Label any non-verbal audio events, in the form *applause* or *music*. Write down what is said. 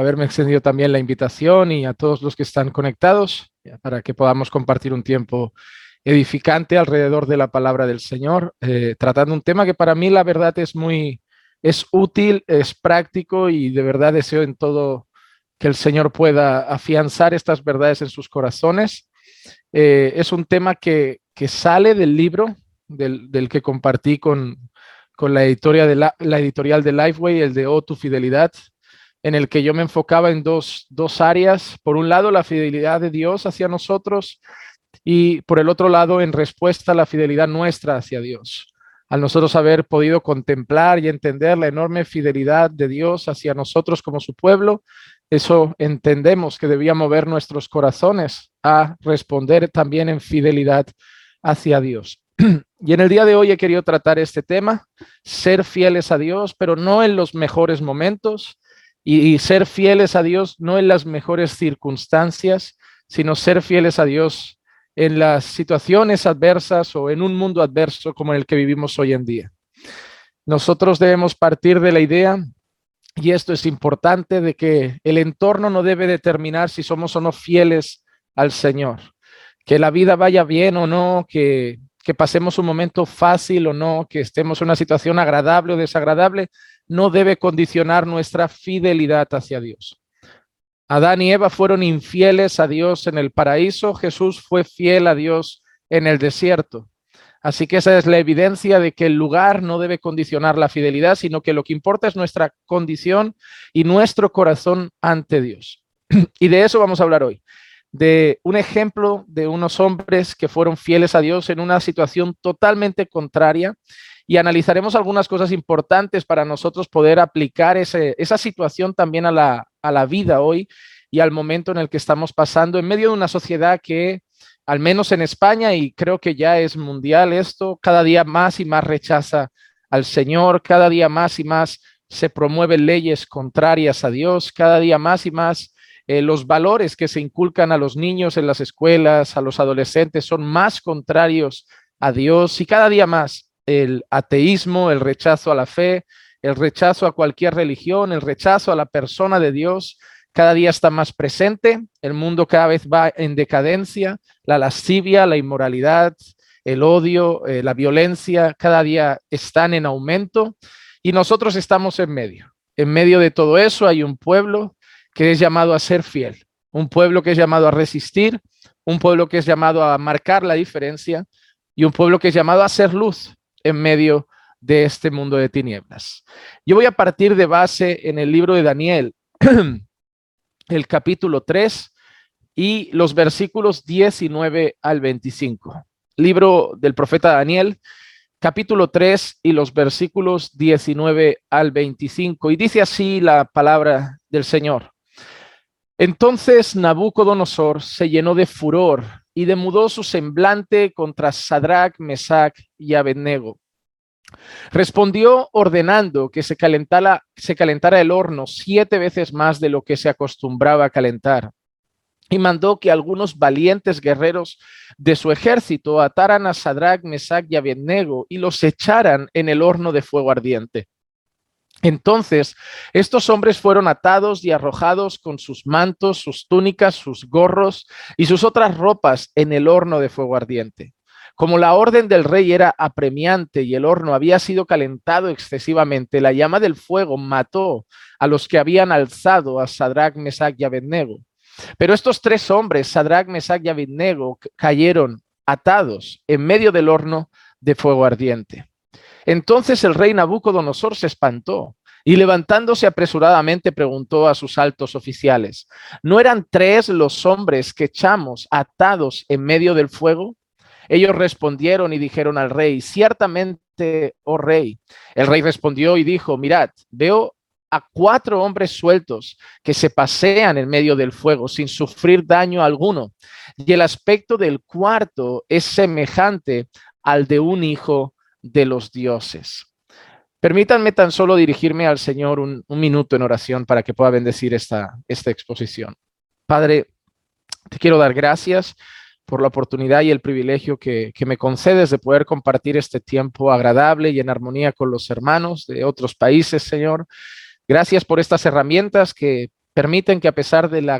haberme extendido también la invitación y a todos los que están conectados para que podamos compartir un tiempo edificante alrededor de la palabra del Señor, eh, tratando un tema que para mí la verdad es muy, es útil, es práctico y de verdad deseo en todo que el Señor pueda afianzar estas verdades en sus corazones. Eh, es un tema que, que, sale del libro del, del que compartí con, con la, editorial de la, la, editorial de Lifeway, el de O tu fidelidad, en el que yo me enfocaba en dos, dos áreas. Por un lado, la fidelidad de Dios hacia nosotros y por el otro lado, en respuesta a la fidelidad nuestra hacia Dios. Al nosotros haber podido contemplar y entender la enorme fidelidad de Dios hacia nosotros como su pueblo, eso entendemos que debía mover nuestros corazones a responder también en fidelidad hacia Dios. *clears throat* Y en el día de hoy he querido tratar este tema, ser fieles a Dios, pero no en los mejores momentos, y, ser fieles a Dios no en las mejores circunstancias, sino ser fieles a Dios en las situaciones adversas o en un mundo adverso como el que vivimos hoy en día. Nosotros debemos partir de la idea, y esto es importante, de que el entorno no debe determinar si somos o no fieles al Señor. Que la vida vaya bien o no, que, que pasemos un momento fácil o no, que estemos en una situación agradable o desagradable, no debe condicionar nuestra fidelidad hacia Dios. Adán y Eva fueron infieles a Dios en el paraíso, Jesús fue fiel a Dios en el desierto. Así que esa es la evidencia de que el lugar no debe condicionar la fidelidad, sino que lo que importa es nuestra condición y nuestro corazón ante Dios. *clears throat* Y de eso vamos a hablar hoy, de un ejemplo de unos hombres que fueron fieles a Dios en una situación totalmente contraria y analizaremos algunas cosas importantes para nosotros poder aplicar ese, esa situación también a la, a la vida hoy y al momento en el que estamos pasando en medio de una sociedad que, al menos en España, y creo que ya es mundial esto, cada día más y más rechaza al Señor, cada día más y más se promueven leyes contrarias a Dios, cada día más y más eh, los valores que se inculcan a los niños en las escuelas, a los adolescentes, son más contrarios a Dios y cada día más el ateísmo, el rechazo a la fe, el rechazo a cualquier religión, el rechazo a la persona de Dios, cada día está más presente, el mundo cada vez va en decadencia, la lascivia, la inmoralidad, el odio, eh, la violencia, cada día están en aumento. Y nosotros estamos en medio. En medio de todo eso hay un pueblo que es llamado a ser fiel, un pueblo que es llamado a resistir, un pueblo que es llamado a marcar la diferencia y un pueblo que es llamado a ser luz, en medio de este mundo de tinieblas. Yo voy a partir de base en el libro de Daniel, *clears throat* el capítulo 3 y los versículos 19 al 25. Libro del profeta Daniel, capítulo 3 y los versículos 19 al 25. Y dice así la palabra del Señor. Entonces Nabucodonosor se llenó de furor y demudó su semblante contra Sadrach, Mesach y Abednego. Respondió ordenando que se calentara, se calentara el horno siete veces más de lo que se acostumbraba a calentar y mandó que algunos valientes guerreros de su ejército ataran a Sadrach, Mesach y Abednego y los echaran en el horno de fuego ardiente. Entonces, estos hombres fueron atados y arrojados con sus mantos, sus túnicas, sus gorros y sus otras ropas en el horno de fuego ardiente. Como la orden del rey era apremiante y el horno había sido calentado excesivamente, la llama del fuego mató a los que habían alzado a Sadrach, Mesach y Abednego. Pero estos tres hombres, Sadrach, Mesach y Abednego, cayeron atados en medio del horno de fuego ardiente. Entonces el rey Nabucodonosor se espantó y levantándose apresuradamente preguntó a sus altos oficiales, ¿no eran tres los hombres que echamos atados en medio del fuego? Ellos respondieron y dijeron al rey, ciertamente, oh rey. El rey respondió y dijo, mirad, veo a cuatro hombres sueltos que se pasean en medio del fuego sin sufrir daño alguno. Y el aspecto del cuarto es semejante al de un hijo de los dioses. Permítanme tan solo dirigirme al Señor un, minuto en oración para que pueda bendecir esta, esta exposición. Padre, te quiero dar gracias por la oportunidad y el privilegio que, que, me concedes de poder compartir este tiempo agradable y en armonía con los hermanos de otros países, Señor. Gracias por estas herramientas que permiten que a pesar de la